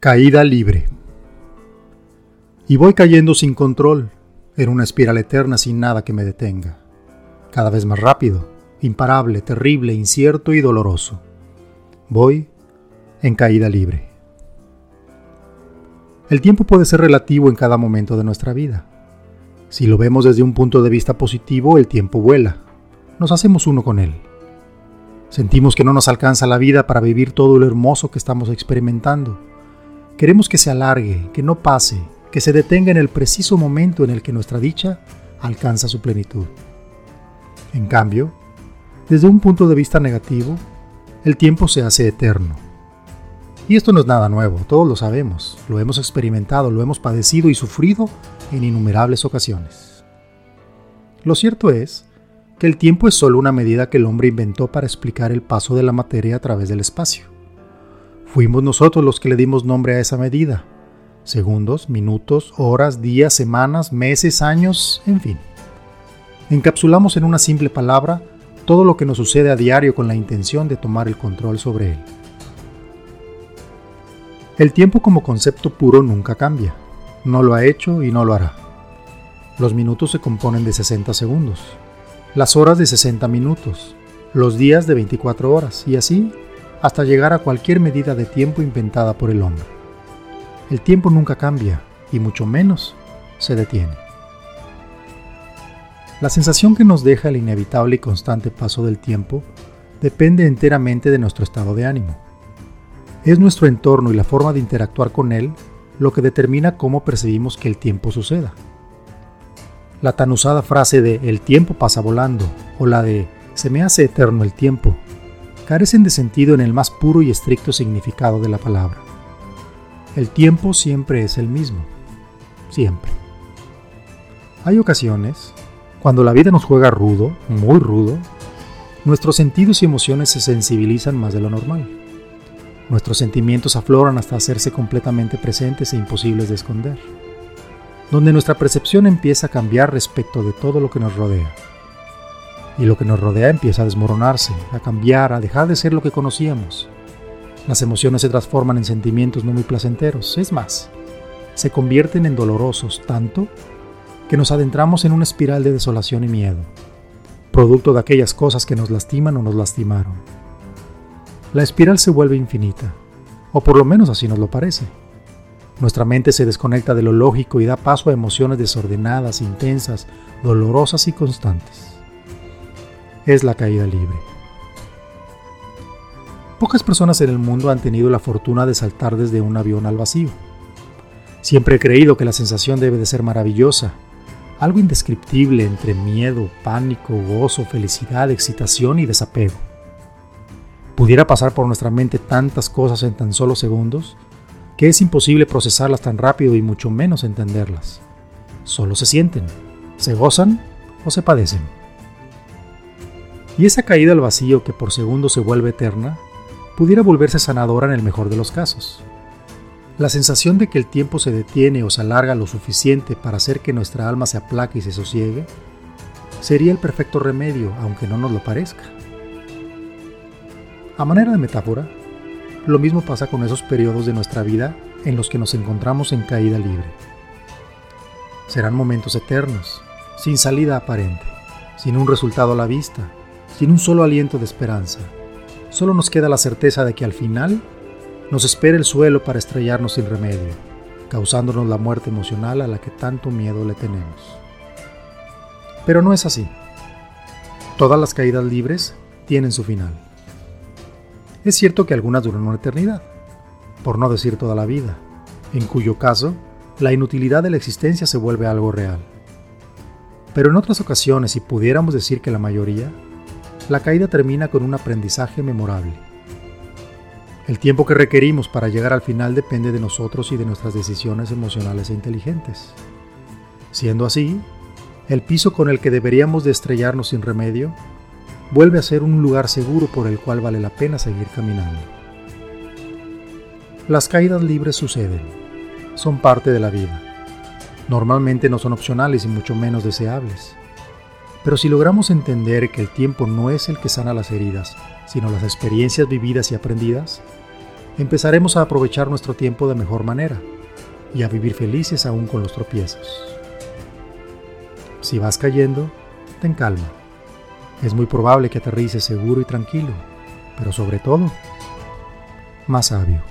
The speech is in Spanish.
Caída libre. Y voy cayendo sin control, en una espiral eterna sin nada que me detenga. Cada vez más rápido, imparable, terrible, incierto y doloroso. Voy en caída libre. El tiempo puede ser relativo en cada momento de nuestra vida. Si lo vemos desde un punto de vista positivo, el tiempo vuela. Nos hacemos uno con él. Sentimos que no nos alcanza la vida para vivir todo lo hermoso que estamos experimentando Queremos que se alargue, que no pase, que se detenga en el preciso momento en el que nuestra dicha alcanza su plenitud. En cambio, desde un punto de vista negativo, el tiempo se hace eterno. Y esto no es nada nuevo, todos lo sabemos, lo hemos experimentado, lo hemos padecido y sufrido en innumerables ocasiones. Lo cierto es que el tiempo es solo una medida que el hombre inventó para explicar el paso de la materia a través del espacio. Fuimos nosotros los que le dimos nombre a esa medida. Segundos, minutos, horas, días, semanas, meses, años, en fin. Encapsulamos en una simple palabra todo lo que nos sucede a diario con la intención de tomar el control sobre él. El tiempo como concepto puro nunca cambia. No lo ha hecho y no lo hará. Los minutos se componen de 60 segundos, las horas de 60 minutos, los días de 24 horas y así hasta llegar a cualquier medida de tiempo inventada por el hombre. El tiempo nunca cambia, y mucho menos se detiene. La sensación que nos deja el inevitable y constante paso del tiempo depende enteramente de nuestro estado de ánimo. Es nuestro entorno y la forma de interactuar con él lo que determina cómo percibimos que el tiempo suceda. La tan usada frase de el tiempo pasa volando o la de se me hace eterno el tiempo carecen de sentido en el más puro y estricto significado de la palabra. El tiempo siempre es el mismo, siempre. Hay ocasiones, cuando la vida nos juega rudo, muy rudo, nuestros sentidos y emociones se sensibilizan más de lo normal. Nuestros sentimientos afloran hasta hacerse completamente presentes e imposibles de esconder, donde nuestra percepción empieza a cambiar respecto de todo lo que nos rodea y lo que nos rodea empieza a desmoronarse, a cambiar, a dejar de ser lo que conocíamos. Las emociones se transforman en sentimientos no muy placenteros, es más, se convierten en dolorosos tanto que nos adentramos en una espiral de desolación y miedo, producto de aquellas cosas que nos lastiman o nos lastimaron. La espiral se vuelve infinita, o por lo menos así nos lo parece. Nuestra mente se desconecta de lo lógico y da paso a emociones desordenadas, intensas, dolorosas y constantes es la caída libre. Pocas personas en el mundo han tenido la fortuna de saltar desde un avión al vacío. Siempre he creído que la sensación debe de ser maravillosa, algo indescriptible entre miedo, pánico, gozo, felicidad, excitación y desapego. Pudiera pasar por nuestra mente tantas cosas en tan solo segundos que es imposible procesarlas tan rápido y mucho menos entenderlas. Solo se sienten, se gozan o se padecen. Y esa caída al vacío que por segundo se vuelve eterna, pudiera volverse sanadora en el mejor de los casos. La sensación de que el tiempo se detiene o se alarga lo suficiente para hacer que nuestra alma se aplaque y se sosiegue, sería el perfecto remedio, aunque no nos lo parezca. A manera de metáfora, lo mismo pasa con esos periodos de nuestra vida en los que nos encontramos en caída libre. Serán momentos eternos, sin salida aparente, sin un resultado a la vista, sin un solo aliento de esperanza. Solo nos queda la certeza de que al final nos espera el suelo para estrellarnos sin remedio, causándonos la muerte emocional a la que tanto miedo le tenemos. Pero no es así. Todas las caídas libres tienen su final. Es cierto que algunas duran una eternidad, por no decir toda la vida, en cuyo caso la inutilidad de la existencia se vuelve algo real. Pero en otras ocasiones, si pudiéramos decir que la mayoría, la caída termina con un aprendizaje memorable. El tiempo que requerimos para llegar al final depende de nosotros y de nuestras decisiones emocionales e inteligentes. Siendo así, el piso con el que deberíamos de estrellarnos sin remedio vuelve a ser un lugar seguro por el cual vale la pena seguir caminando. Las caídas libres suceden, son parte de la vida. Normalmente no son opcionales y mucho menos deseables. Pero si logramos entender que el tiempo no es el que sana las heridas, sino las experiencias vividas y aprendidas, empezaremos a aprovechar nuestro tiempo de mejor manera y a vivir felices aún con los tropiezos. Si vas cayendo, ten calma. Es muy probable que aterrices seguro y tranquilo, pero sobre todo, más sabio.